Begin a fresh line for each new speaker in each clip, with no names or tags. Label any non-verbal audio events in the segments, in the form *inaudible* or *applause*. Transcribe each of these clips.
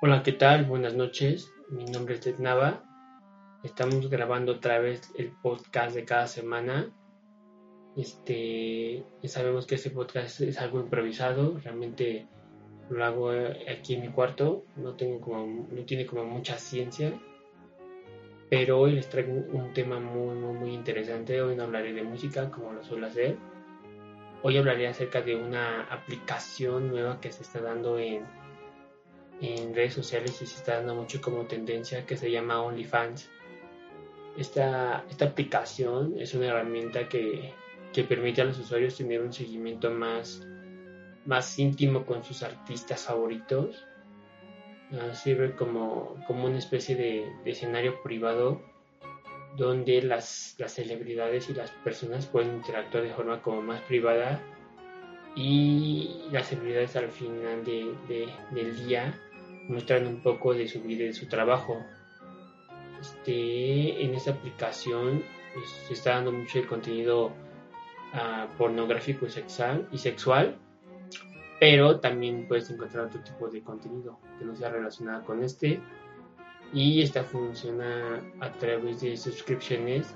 Hola, ¿qué tal? Buenas noches. Mi nombre es Ted Nava. Estamos grabando otra vez el podcast de cada semana. Este, sabemos que este podcast es algo improvisado. Realmente lo hago aquí en mi cuarto. No tengo como, no tiene como mucha ciencia. Pero hoy les traigo un tema muy, muy, muy interesante. Hoy no hablaré de música como lo suelo hacer. Hoy hablaré acerca de una aplicación nueva que se está dando en en redes sociales y se está dando mucho como tendencia que se llama OnlyFans. Esta, esta aplicación es una herramienta que, que, permite a los usuarios tener un seguimiento más, más íntimo con sus artistas favoritos. Uh, sirve como, como una especie de, de, escenario privado donde las, las celebridades y las personas pueden interactuar de forma como más privada y las celebridades al final de, de, del día muestran un poco de su vida y de su trabajo. Este, en esta aplicación pues, se está dando mucho el contenido uh, pornográfico y sexual, y sexual, pero también puedes encontrar otro tipo de contenido que no sea relacionado con este. Y esta funciona a través de suscripciones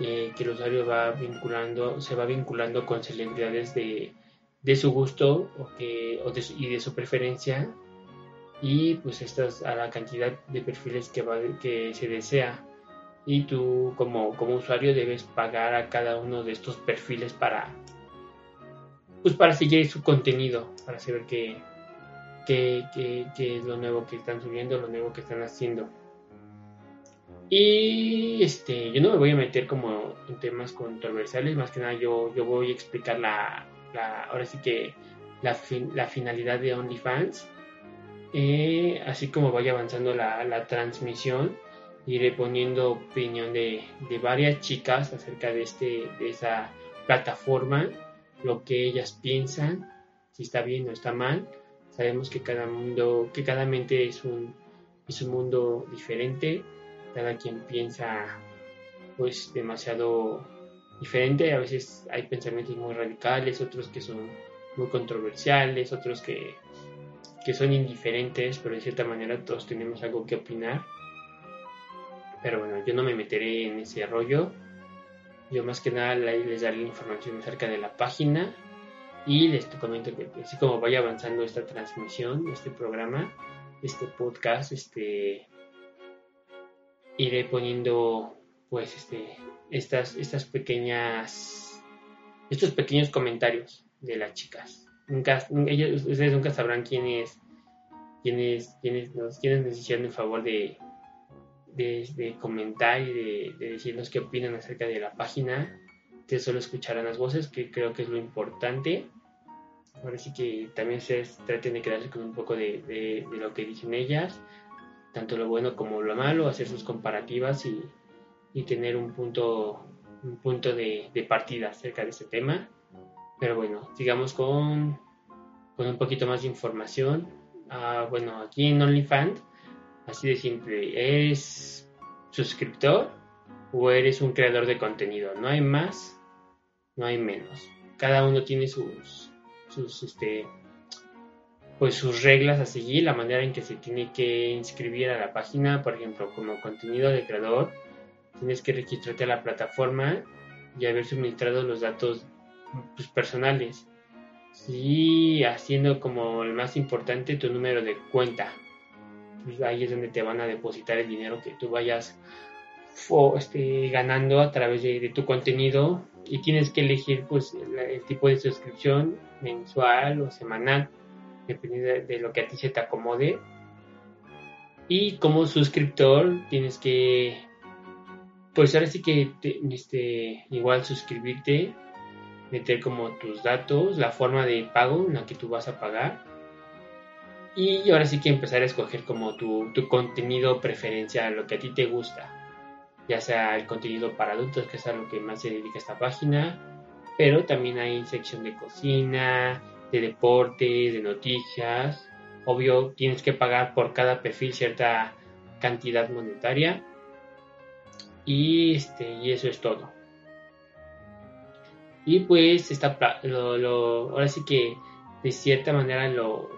eh, que el usuario va vinculando, se va vinculando con celebridades de, de su gusto o que, y de su preferencia y pues estas a la cantidad de perfiles que, va, que se desea. Y tú como, como usuario debes pagar a cada uno de estos perfiles para pues para seguir su contenido para saber qué, qué, qué, qué es lo nuevo que están subiendo lo nuevo que están haciendo. Y este yo no me voy a meter como en temas controversiales más que nada yo, yo voy a explicar la, la ahora sí que la, fin, la finalidad de OnlyFans eh, así como vaya avanzando la, la, transmisión, iré poniendo opinión de, de, varias chicas acerca de, este, de esa plataforma, lo que ellas piensan, si está bien o está mal. Sabemos que cada mundo, que cada mente es un, es un mundo diferente, cada quien piensa pues demasiado diferente, a veces hay pensamientos muy radicales, otros que son muy controversiales, otros que que son indiferentes, pero de cierta manera todos tenemos algo que opinar. Pero bueno, yo no me meteré en ese rollo. Yo más que nada les daré la información acerca de la página y les comento que así como vaya avanzando esta transmisión, este programa, este podcast, este iré poniendo pues este estas estas pequeñas estos pequeños comentarios de las chicas nunca, ustedes nunca sabrán quiénes quienes, quienes, nos, quienes nos hicieron el favor de, de, comentar y de, de, decirnos qué opinan acerca de la página. Ustedes solo escucharán las voces, que creo que es lo importante. Ahora sí que también se traten de quedarse con un poco de, lo que dicen ellas, tanto lo bueno como lo malo, hacer sus comparativas y, y tener un punto, un punto de partida acerca de este tema. Pero bueno, sigamos con, con un poquito más de información. Uh, bueno, aquí en OnlyFans, así de simple, ¿eres suscriptor o eres un creador de contenido? No hay más, no hay menos. Cada uno tiene sus, sus, este, pues sus reglas a seguir, la manera en que se tiene que inscribir a la página, por ejemplo, como contenido de creador, tienes que registrarte a la plataforma y haber suministrado los datos pues, personales. Y haciendo como el más importante tu número de cuenta. Pues ahí es donde te van a depositar el dinero que tú vayas este, ganando a través de, tu contenido y tienes que elegir pues el, tipo de suscripción mensual o semanal dependiendo de, lo que a ti se te acomode y como suscriptor tienes que pues ahora sí que este, igual suscribirte meter como tus datos, la forma de pago en la que tú vas a pagar Y ahora sí que empezar a escoger como tu, contenido preferencial, lo que a ti te gusta. Ya sea el contenido para adultos, que es a lo que más se dedica esta página. Pero también hay sección de cocina, de deportes, de noticias. Obvio, tienes que pagar por cada perfil cierta cantidad monetaria. Y, este, y eso es todo. Y pues esta, lo, ahora sí que de cierta manera lo,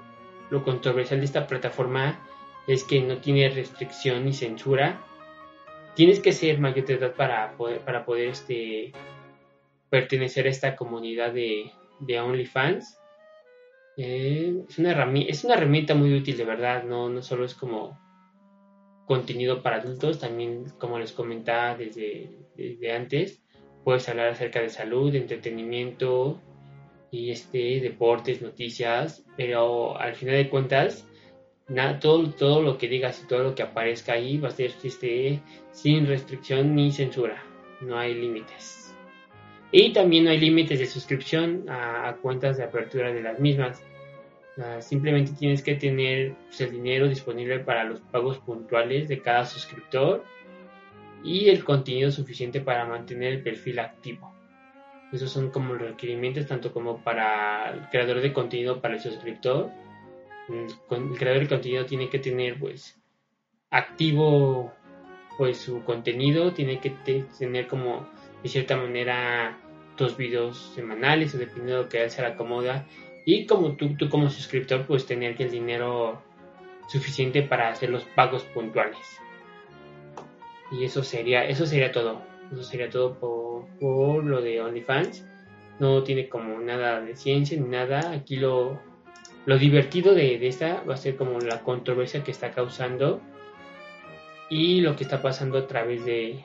lo controversial de esta plataforma es que no tiene restricción ni censura. Tienes que ser mayor de edad para poder, para poder este, pertenecer a esta comunidad de, de OnlyFans. Eh, es, una herramienta, es una herramienta muy útil, de verdad. No, no solo es como contenido para adultos, también, como les comentaba desde, desde antes, puedes hablar acerca de salud, entretenimiento, y este, deportes, noticias, pero al final de cuentas, nada, todo, todo lo que digas y todo lo que aparezca ahí va a ser este, sin restricción ni censura, no hay límites. Y también no hay límites de suscripción a, cuentas de apertura de las mismas. simplemente tienes que tener pues, el dinero disponible para los pagos puntuales de cada suscriptor y el contenido suficiente para mantener el perfil activo. Esos son como los requerimientos tanto como para el creador de contenido, para el suscriptor. El creador de contenido tiene que tener pues activo pues su contenido, tiene que tener como de cierta manera dos videos semanales o dependiendo de lo que él se le acomoda y como tú, tú como suscriptor pues tener el dinero suficiente para hacer los pagos puntuales y eso sería eso sería todo eso sería todo por por lo de OnlyFans. No tiene como nada de ciencia ni nada. Aquí lo, lo divertido de, esta va a ser como la controversia que está causando y lo que está pasando a través de,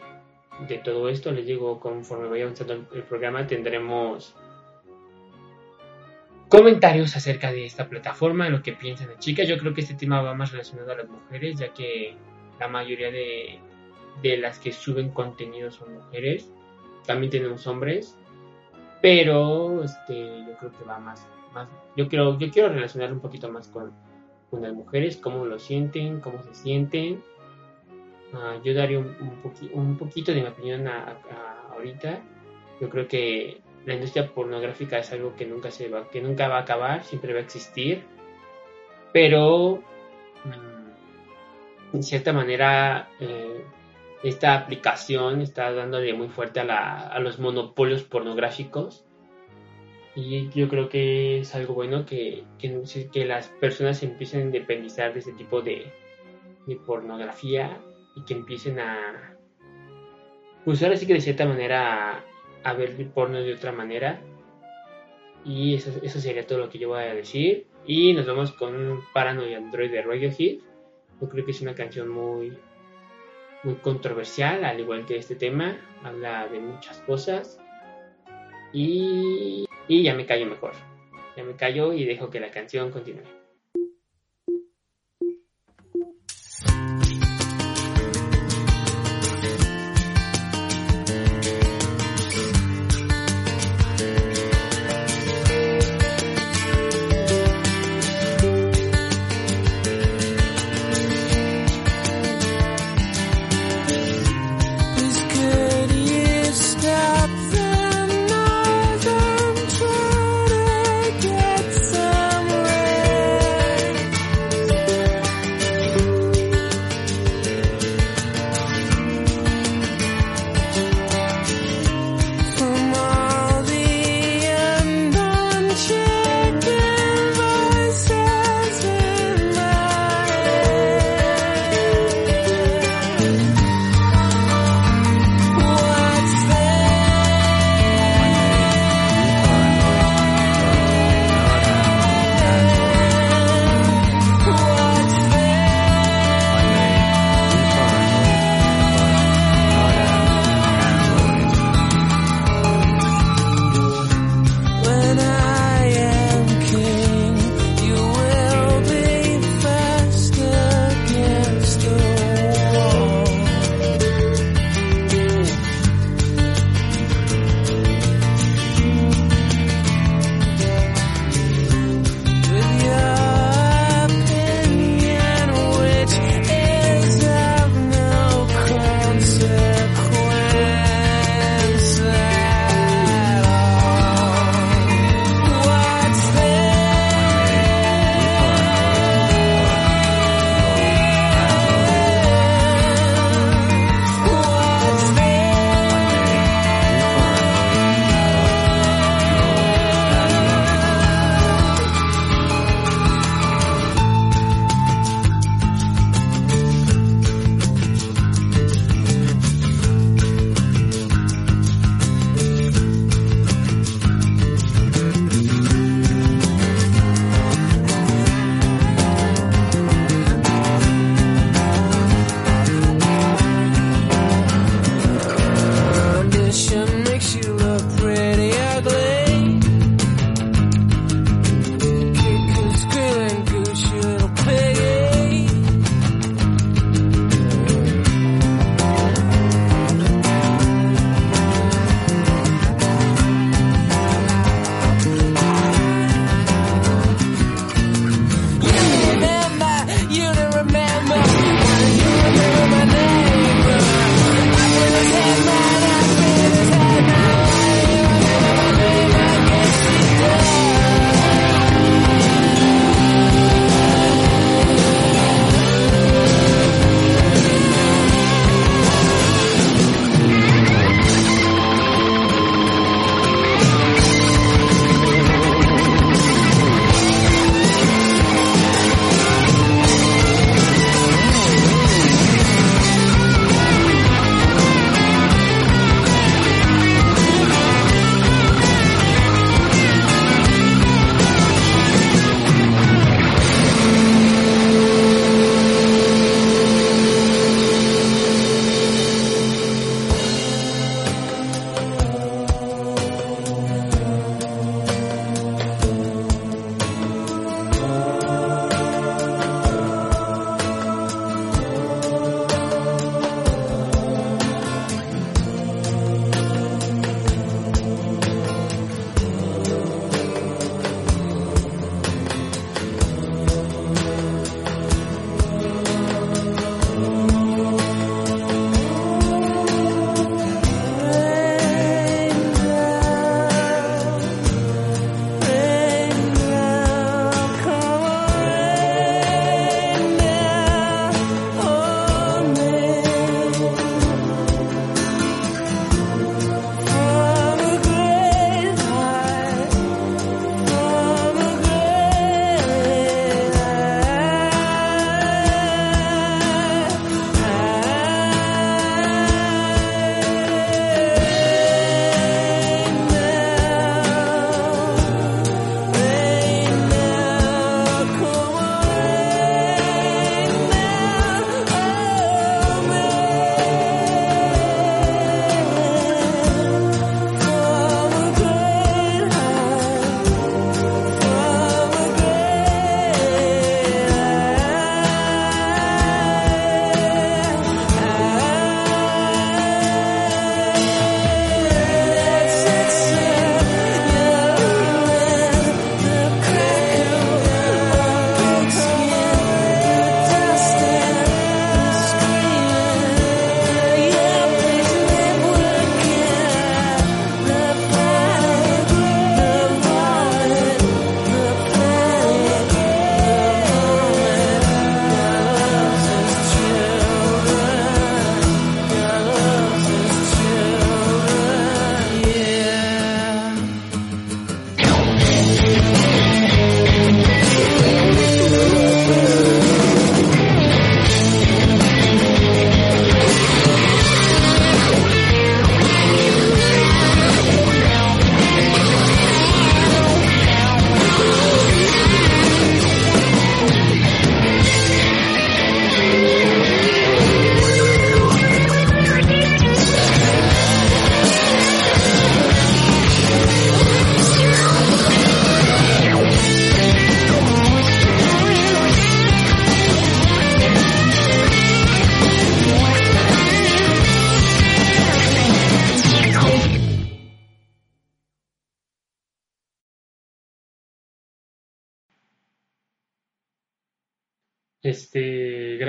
de todo esto. Les digo, conforme vaya avanzando el programa, tendremos comentarios acerca de esta plataforma, lo que piensan las chicas. Yo creo que este tema va más relacionado a las mujeres, ya que la mayoría de, de las que suben contenido son mujeres también tenemos hombres, pero este, yo creo que va más, más yo quiero, yo quiero relacionar un poquito más con, con las mujeres, cómo lo sienten, cómo se sienten. Uh, yo daría un, poquito de mi opinión ahorita. Yo creo que la industria pornográfica es algo que nunca se va, que nunca va a acabar, siempre va a existir. Pero mm, en cierta manera eh, esta aplicación está dándole muy fuerte a, los monopolios pornográficos. Y yo creo que es algo bueno que, que, las personas empiecen a independizar de ese tipo de, pornografía y que empiecen a, pues ahora sí que de cierta manera a, ver el porno de otra manera. Y eso, eso, sería todo lo que yo voy a decir. Y nos vamos con Paranoid Android de Radiohead. Yo creo que es una canción muy, muy controversial, al igual que este tema, habla de muchas cosas y, y ya me callo mejor, ya me callo y dejo que la canción continúe.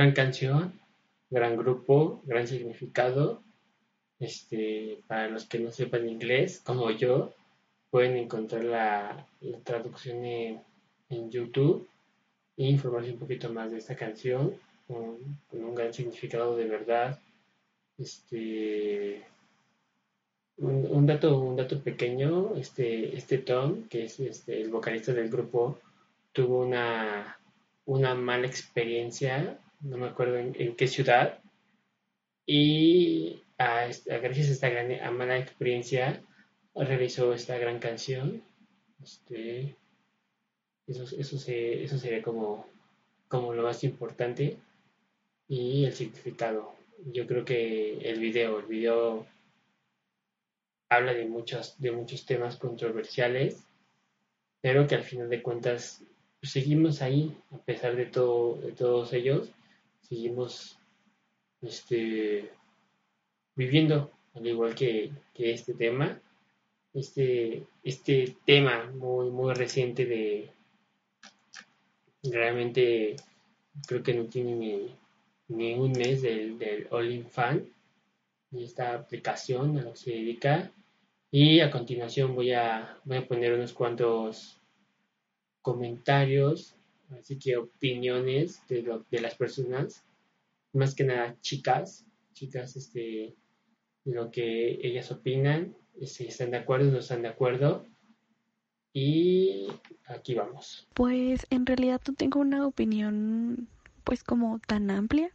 Gran canción, gran grupo, gran significado. Este, para los que no sepan inglés, como yo, pueden encontrar la, traducción en, YouTube e informarse un poquito más de esta canción con, un gran significado de verdad. Este, un, dato, un dato pequeño, este, este Tom, que es este, el vocalista del grupo, tuvo una, una mala experiencia, no me acuerdo en, qué ciudad, y a, gracias a esta gran, mala experiencia realizó esta gran canción. Este, eso, eso, eso sería como, como lo más importante y el significado. Yo creo que el video, el video habla de muchos, de muchos temas controversiales, pero que al final de cuentas pues, seguimos ahí, a pesar de todo, de todos ellos, seguimos este, viviendo, al igual que, este tema, este, este tema muy, muy reciente de realmente creo que no tiene ni, ni un mes del, del All Fan. Y esta aplicación a lo que se dedica. Y a continuación voy a, voy a poner unos cuantos comentarios, así que opiniones de, lo, de las personas, más que nada chicas, chicas, este, lo que ellas opinan, si están de acuerdo o no están de acuerdo. Y aquí vamos.
Pues en realidad no tengo una opinión pues como tan amplia.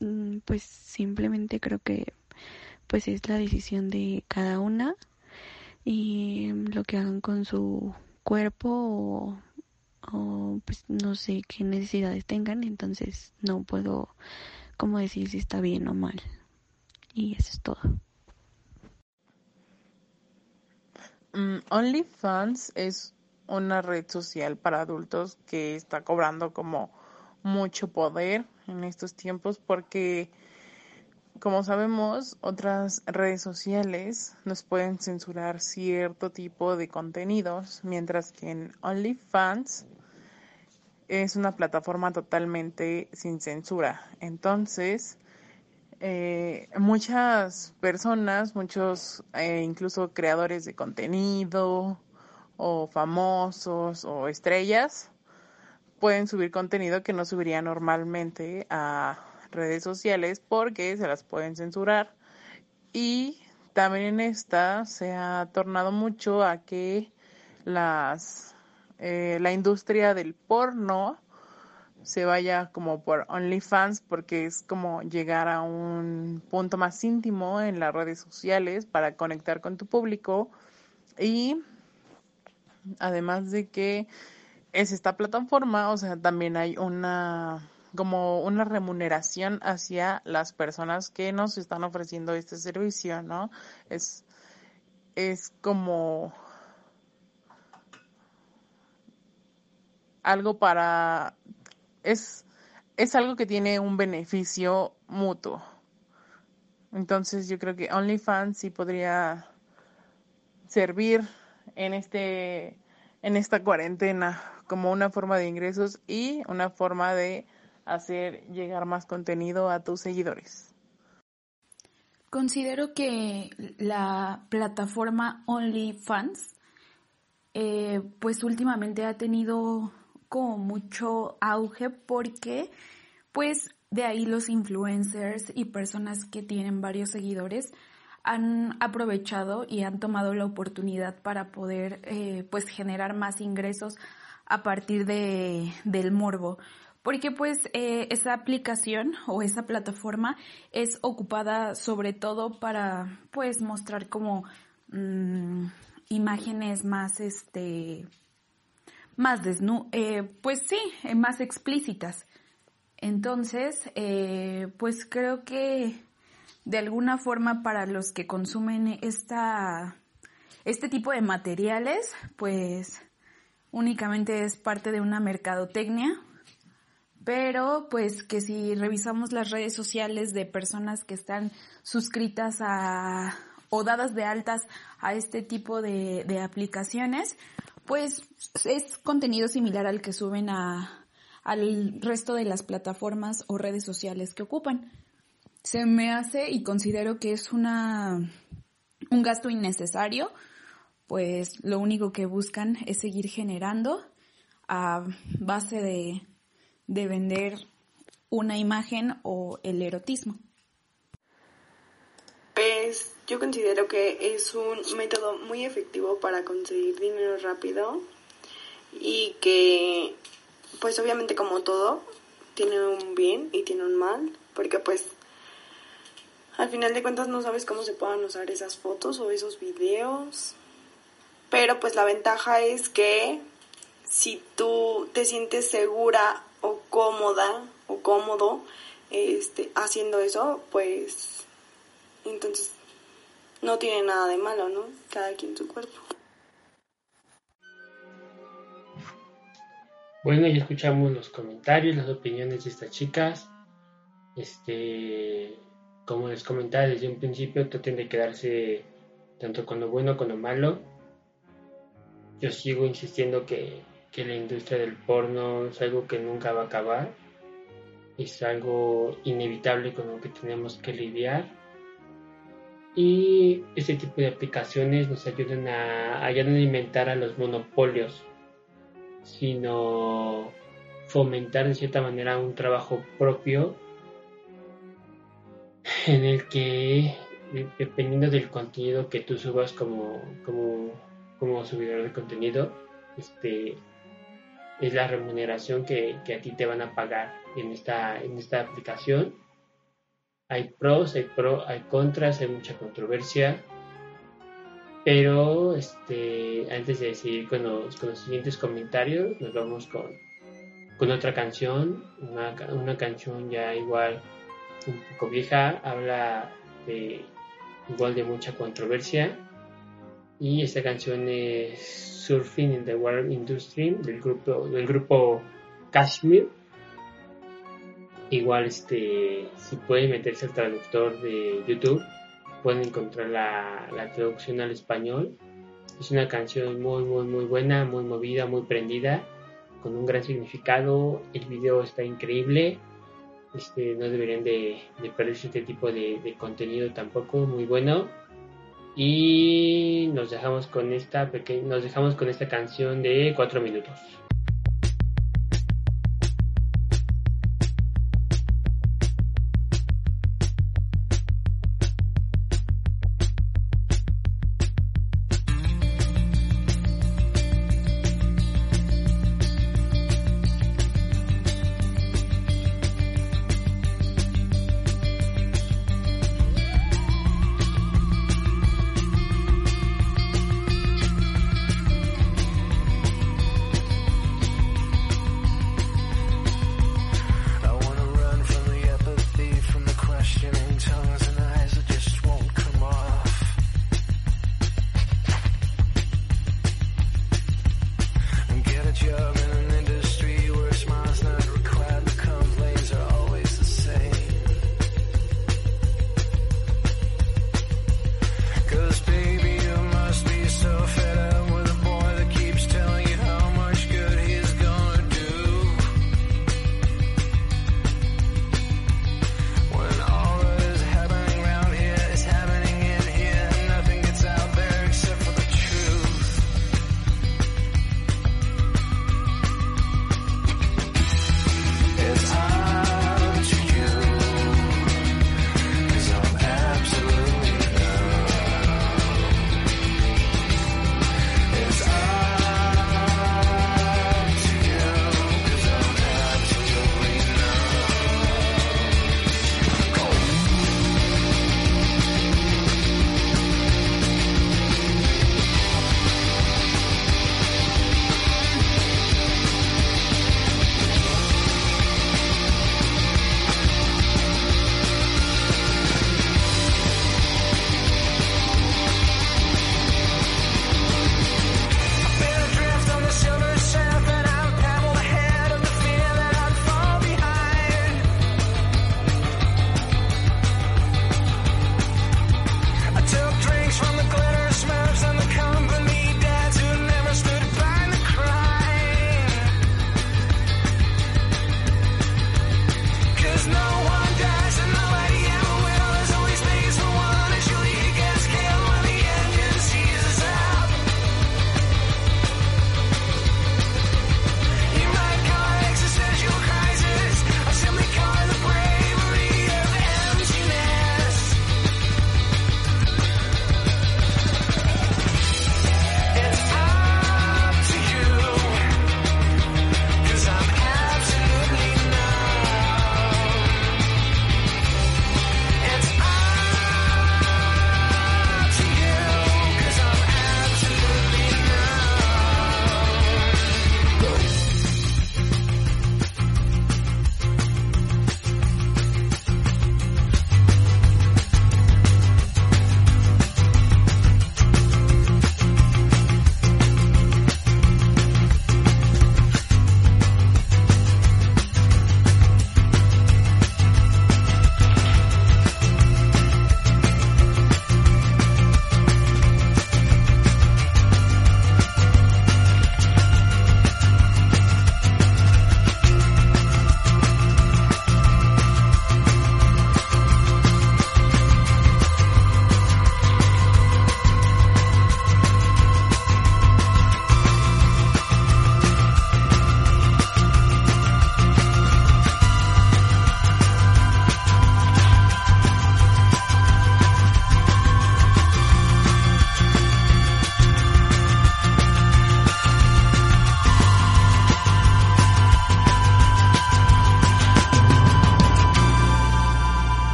Mm, pues simplemente creo que pues es la decisión de cada una y lo que hagan con su cuerpo o, pues no sé qué necesidades tengan, entonces no puedo como decir si está bien o mal. Y eso es todo.
Mm, OnlyFans es una red social para adultos que está cobrando como mucho poder en estos tiempos porque como sabemos, otras redes sociales nos pueden censurar cierto tipo de contenidos, mientras que en OnlyFans es una plataforma totalmente sin censura. Entonces, eh, muchas personas, muchos eh, incluso creadores de contenido o famosos o estrellas pueden subir contenido que no subiría normalmente a redes sociales porque se las pueden censurar. Y también en esta se ha tornado mucho a que las eh, la industria del porno se vaya como por OnlyFans porque es como llegar a un punto más íntimo en las redes sociales para conectar con tu público y además de que es esta plataforma, o sea, también hay una como una remuneración hacia las personas que nos están ofreciendo este servicio, ¿no? Es, es como algo para, es, es algo que tiene un beneficio mutuo. Entonces yo creo que OnlyFans sí podría servir en este en esta cuarentena como una forma de ingresos y una forma de hacer llegar más contenido a tus seguidores.
Considero que la plataforma OnlyFans, eh, pues últimamente ha tenido como mucho auge porque, pues de ahí los influencers y personas que tienen varios seguidores han aprovechado y han tomado la oportunidad para poder, eh, pues generar más ingresos a partir de, del morbo porque pues eh, esa aplicación o esa plataforma es ocupada sobre todo para pues mostrar como mm, imágenes más este más desnu eh, pues sí eh, más explícitas. Entonces pues creo que de alguna forma para los que consumen esta este tipo de materiales pues únicamente es parte de una mercadotecnia pero pues que si revisamos las redes sociales de personas que están suscritas a o dadas de altas a este tipo de, aplicaciones, pues es contenido similar al que suben a, al resto de las plataformas o redes sociales que ocupan. Se me hace y considero que es una, un gasto innecesario, pues lo único que buscan es seguir generando a base de, de vender una imagen o el erotismo.
Pues yo considero que es un método muy efectivo para conseguir dinero rápido y que pues obviamente como todo tiene un bien y tiene un mal porque pues al final de cuentas no sabes cómo se puedan usar esas fotos o esos videos pero pues la ventaja es que si tú te sientes segura o cómoda o cómodo este, haciendo eso, pues entonces no tiene nada de malo, ¿no? Cada quien su cuerpo.
Bueno, ya escuchamos los comentarios, las opiniones de estas chicas. Este, como les comentaba desde un principio, traten de quedarse tanto con lo bueno como con lo malo. Yo sigo insistiendo que que la industria del porno es algo que nunca va a acabar, es algo inevitable con lo que tenemos que lidiar. Y este tipo de aplicaciones nos ayudan a, a ya no alimentar a los monopolios, sino fomentar de cierta manera un trabajo propio en el que dependiendo del contenido que tú subas como, como, como subidor de contenido, este, es la remuneración que, a ti te van a pagar en esta, en esta aplicación. Hay pros, hay, pro, hay contras, hay mucha controversia. Pero este, antes de seguir con los, con los siguientes comentarios, nos vamos con, con otra canción, una, una canción ya igual un poco vieja, habla igual de mucha controversia y esta canción es Surfing in the Water Industry del grupo, del grupo Kashmir. Igual este, si pueden meterse al traductor de YouTube, pueden encontrar la, la traducción al español. Es una canción muy, muy, muy buena, muy movida, muy prendida, con un gran significado. El video está increíble. Este, no deberían de, de perderse este tipo de, de contenido tampoco, muy bueno y nos dejamos con esta nos dejamos con esta canción de cuatro minutos.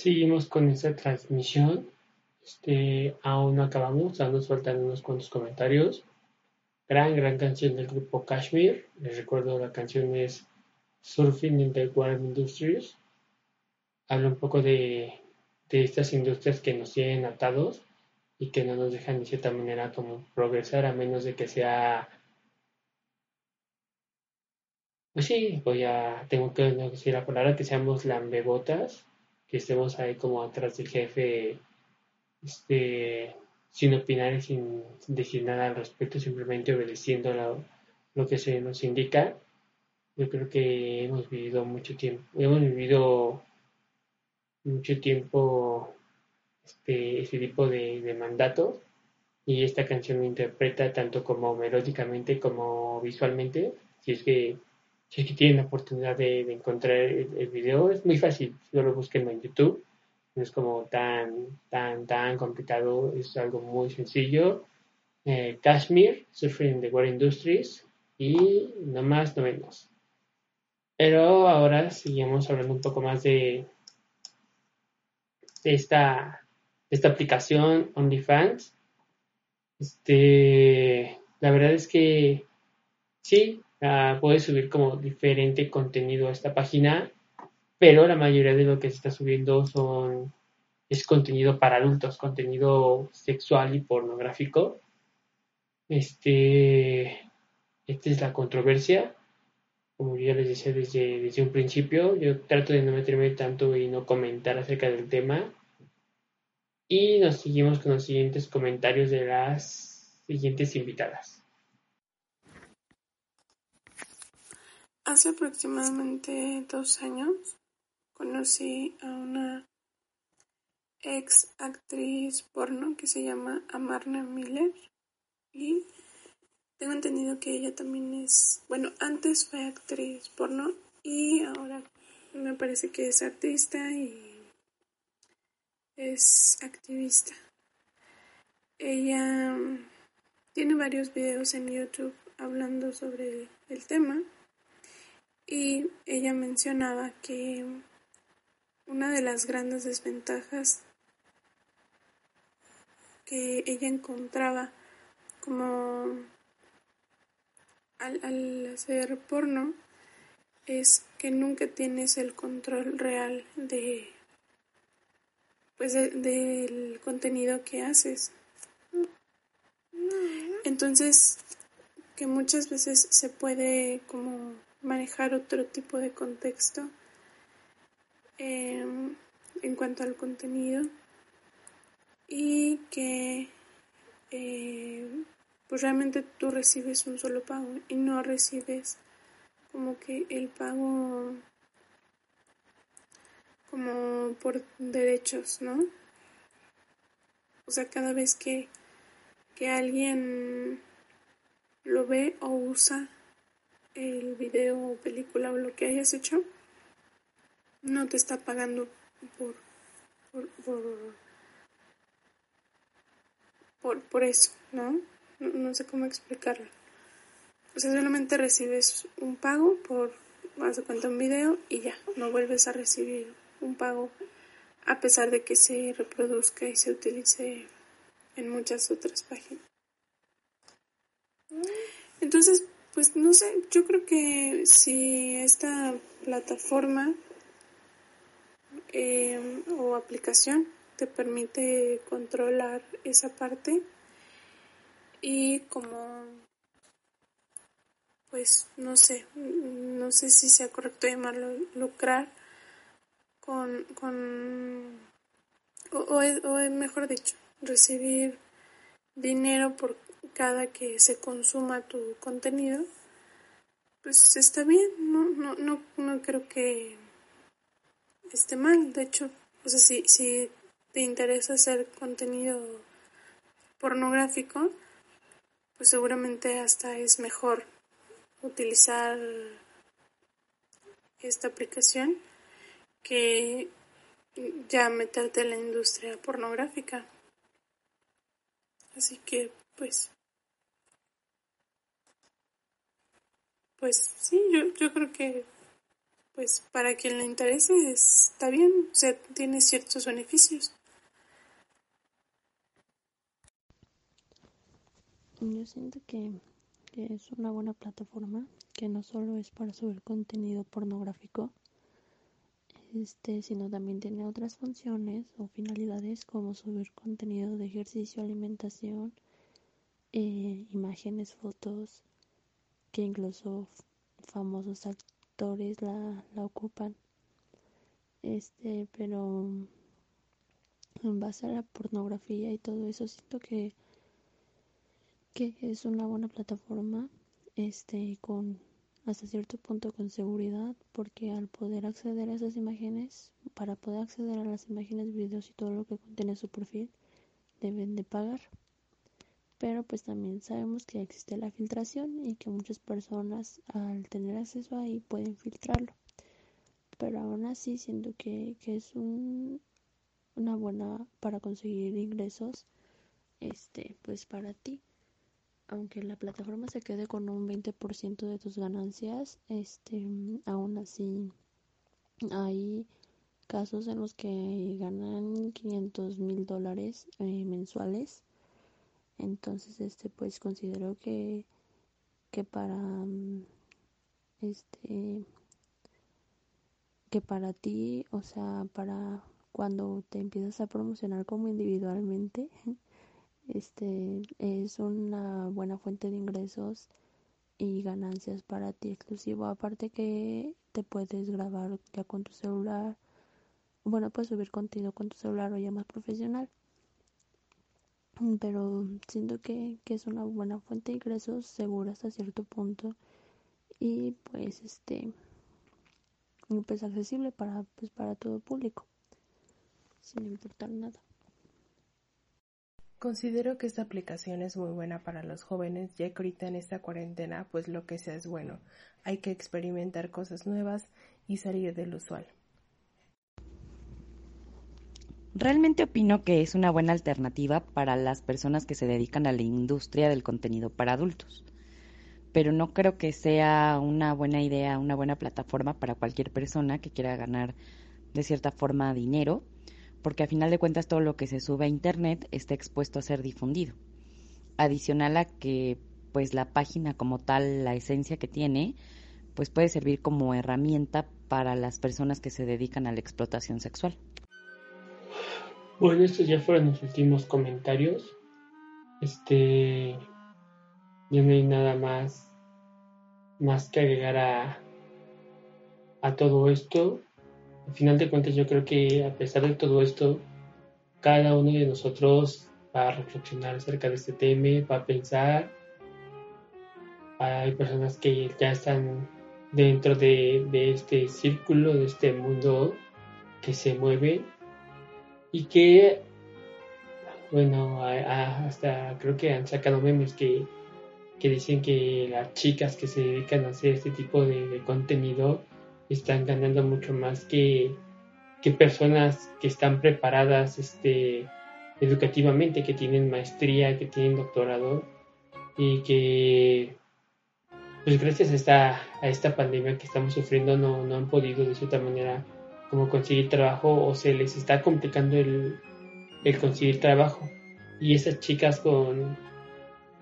Seguimos con esta transmisión. Este, aún no acabamos, aún nos faltan unos cuantos comentarios. Gran, gran canción del grupo Kashmir. Les recuerdo, la canción es Surfing in the Warm Industries. Habla un poco de, de estas industrias que nos tienen atados y que no nos dejan de cierta manera como progresar a menos de que sea pues sí, voy a, tengo que decir la palabra que seamos lambebotas, que estemos ahí como atrás del jefe, este, sin opinar y sin, decir nada al respecto, simplemente obedeciendo lo, que se nos indica. Yo creo que hemos vivido mucho tiempo, hemos vivido mucho tiempo este, este tipo de, de mandatos y esta canción lo interpreta tanto como melódicamente como visualmente. Si es que si tienen la oportunidad de, encontrar el, video, es muy fácil, solo busquen en YouTube, no es como tan, tan, tan complicado, es algo muy sencillo. Eh, Kashmir, Surfing the World Industries y no más, no menos. Pero ahora seguimos hablando un poco más de, de esta, de esta aplicación OnlyFans. Este, la verdad es que sí, Ah, puedes subir como diferente contenido a esta página, pero la mayoría de lo que se está subiendo es contenido para adultos, contenido sexual y pornográfico. Este, esta es la controversia. Como ya les decía desde, desde un principio, yo trato de no meterme tanto y no comentar acerca del tema. Y nos seguimos con los siguientes comentarios de las siguientes invitadas.
Hace aproximadamente dos años conocí a una ex actriz porno que se llama Amarna Miller y tengo entendido que ella también es, bueno, antes fue actriz porno y ahora me parece que es artista y es activista. Ella tiene varios videos en YouTube hablando sobre el tema y ella mencionaba que una de las grandes desventajas que ella encontraba como al, hacer porno es que nunca tienes el control real de pues del contenido que haces. Entonces que muchas veces se puede como manejar otro tipo de contexto em, en cuanto al contenido y que eh, pues realmente tú recibes un solo pago y no recibes como que el pago como por derechos, ¿no? O sea, cada vez que, que alguien lo ve o usa el video película o lo que hayas hecho no te está pagando por por, por, eso, ¿no? ¿no? sé cómo explicarlo. O sea, solamente recibes un pago por, vas a cuenta un video y ya, no vuelves a recibir un pago a pesar de que se reproduzca y se utilice en muchas otras páginas. Entonces, pues no sé, yo creo que si esta plataforma em, o aplicación te permite controlar esa parte y como pues no sé, no sé si sea correcto llamarlo lucrar con, con o, o mejor dicho, recibir dinero por cada que se consuma tu contenido, pues está bien, no, no, no, no creo que esté mal. De hecho, o sea, si, si te interesa hacer contenido pornográfico, pues seguramente hasta es mejor utilizar esta aplicación que ya meterte en la industria pornográfica. Así que pues pues sí yo, yo creo que pues para quien le interese está bien, o sea, tiene ciertos beneficios.
Yo siento que, que es una buena plataforma, que no solo es para subir contenido pornográfico, este, sino también tiene otras funciones o finalidades como subir contenido de ejercicio, alimentación, eh, imágenes, fotos, que incluso famosos actores la, la ocupan. Este, pero en base a la pornografía y todo eso, siento que, que es una buena plataforma, este, con hasta cierto punto con seguridad porque al poder acceder a esas imágenes, para poder acceder a las imágenes, videos y todo lo que contiene su perfil, deben de pagar. Pero pues también sabemos que existe la filtración y que muchas personas al tener acceso ahí pueden filtrarlo. Pero aún así siento que, que es un, una buena para conseguir ingresos este pues para ti aunque la plataforma se quede con un 20% de tus ganancias, este, aún así hay casos en los que ganan 500 mil dólares eh, mensuales. Entonces, este, pues considero que, que para, mm, este, que para ti, o sea, para cuando te empiezas a promocionar como individualmente, *laughs* este es una buena fuente de ingresos y ganancias para ti exclusivo. Aparte que te puedes grabar ya con tu celular bueno puedes subir contenido con tu celular o ya más profesional pero siento que, que es una buena fuente de ingresos segura hasta cierto punto y pues este pues accesible para pues para todo público sin importar nada
Considero que esta aplicación es muy buena para los jóvenes, ya que ahorita en esta cuarentena, pues lo que sea es bueno. Hay que experimentar cosas nuevas y salir del usual.
Realmente opino que es una buena alternativa para las personas que se dedican a la industria del contenido para adultos. Pero no creo que sea una buena idea, una buena plataforma para cualquier persona que quiera ganar de cierta forma dinero porque a final de cuentas todo lo que se sube a internet está expuesto a ser difundido. Adicional a que pues la página como tal, la esencia que tiene, pues puede servir como herramienta para las personas que se dedican a la explotación sexual.
Bueno, estos ya fueron los últimos comentarios. Este ya no hay nada más más que agregar a, a todo esto al final de cuentas yo creo que a pesar de todo esto, cada uno de nosotros va a reflexionar acerca de este tema, va a pensar. Hay personas que ya están dentro de, este círculo, de este mundo que se mueve y que, bueno, hasta creo que han sacado memes que, dicen que las chicas que se dedican a hacer este tipo de contenido están ganando mucho más que, que personas que están preparadas este, educativamente, que tienen maestría, que tienen doctorado y que pues gracias a esta, a esta pandemia que estamos sufriendo no, no han podido de cierta manera como conseguir trabajo o se les está complicando el, el conseguir trabajo. Y esas chicas con,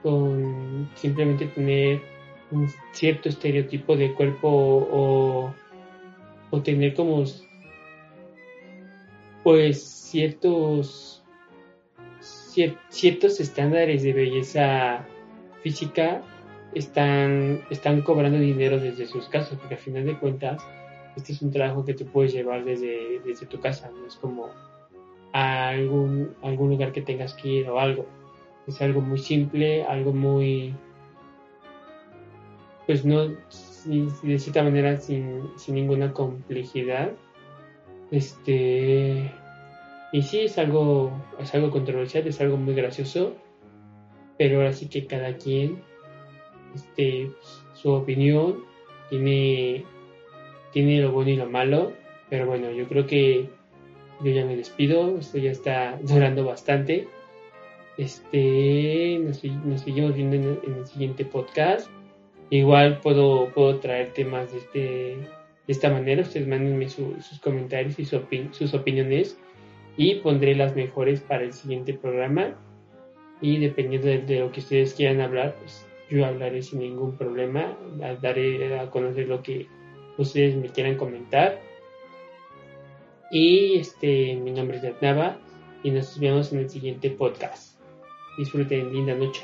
con simplemente tener un cierto estereotipo de cuerpo o o tener como pues ciertos ciertos estándares de belleza física están, están cobrando dinero desde sus casas, porque al final de cuentas, este es un trabajo que tú puedes llevar desde, desde tu casa, no es como a algún, algún lugar que tengas que ir o algo. Es algo muy simple, algo muy, pues no, de cierta manera sin, sin ninguna complejidad. Este y sí es algo es algo controversial, es algo muy gracioso, pero ahora sí que cada quien este su opinión tiene tiene lo bueno y lo malo, pero bueno, yo creo que yo ya me despido, esto ya está *laughs* durando bastante. Este, nos, seguimos viendo en el siguiente podcast. Igual puedo, puedo traer temas de este, De esta manera, ustedes mándenme sus comentarios y sus opiniones y pondré las mejores para el siguiente programa. Y dependiendo de, lo que ustedes quieran hablar, pues yo hablaré sin ningún problema. Daré a conocer lo que ustedes me quieran comentar. Y este, mi nombre es Yatnava y nos vemos en el siguiente podcast. Disfruten, linda noche.